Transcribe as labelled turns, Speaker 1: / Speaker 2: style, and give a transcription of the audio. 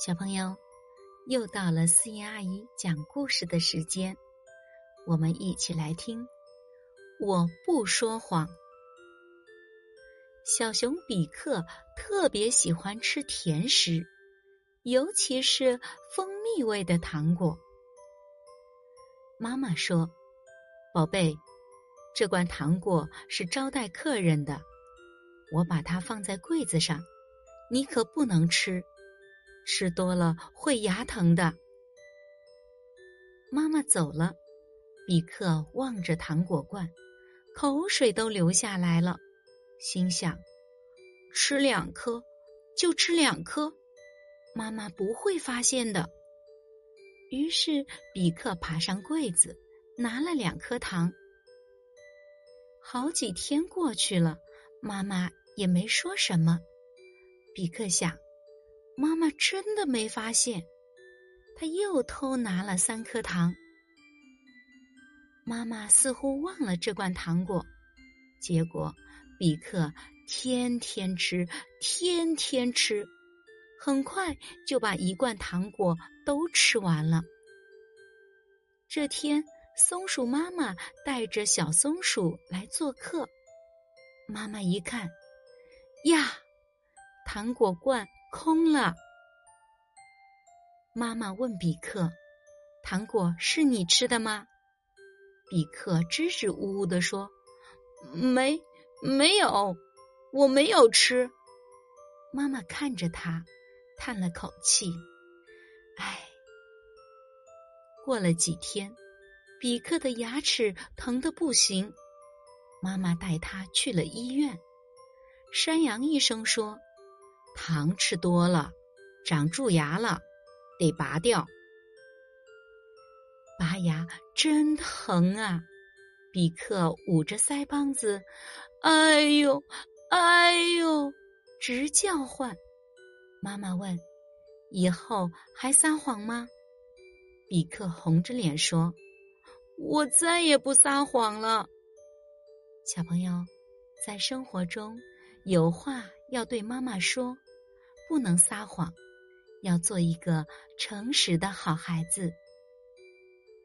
Speaker 1: 小朋友，又到了思妍阿姨讲故事的时间，我们一起来听。我不说谎。小熊比克特别喜欢吃甜食，尤其是蜂蜜味的糖果。妈妈说：“宝贝，这罐糖果是招待客人的，我把它放在柜子上，你可不能吃。”吃多了会牙疼的。妈妈走了，比克望着糖果罐，口水都流下来了，心想：吃两颗，就吃两颗，妈妈不会发现的。于是比克爬上柜子，拿了两颗糖。好几天过去了，妈妈也没说什么。比克想。妈妈真的没发现，他又偷拿了三颗糖。妈妈似乎忘了这罐糖果，结果比克天天吃，天天吃，很快就把一罐糖果都吃完了。这天，松鼠妈妈带着小松鼠来做客，妈妈一看，呀，糖果罐。空了。妈妈问比克：“糖果是你吃的吗？”比克支支吾吾的说：“没，没有，我没有吃。”妈妈看着他，叹了口气：“唉。”过了几天，比克的牙齿疼得不行，妈妈带他去了医院。山羊医生说。糖吃多了，长蛀牙了，得拔掉。拔牙真疼啊！比克捂着腮帮子，哎呦，哎呦，直叫唤。妈妈问：“以后还撒谎吗？”比克红着脸说：“我再也不撒谎了。”小朋友，在生活中。有话要对妈妈说，不能撒谎，要做一个诚实的好孩子。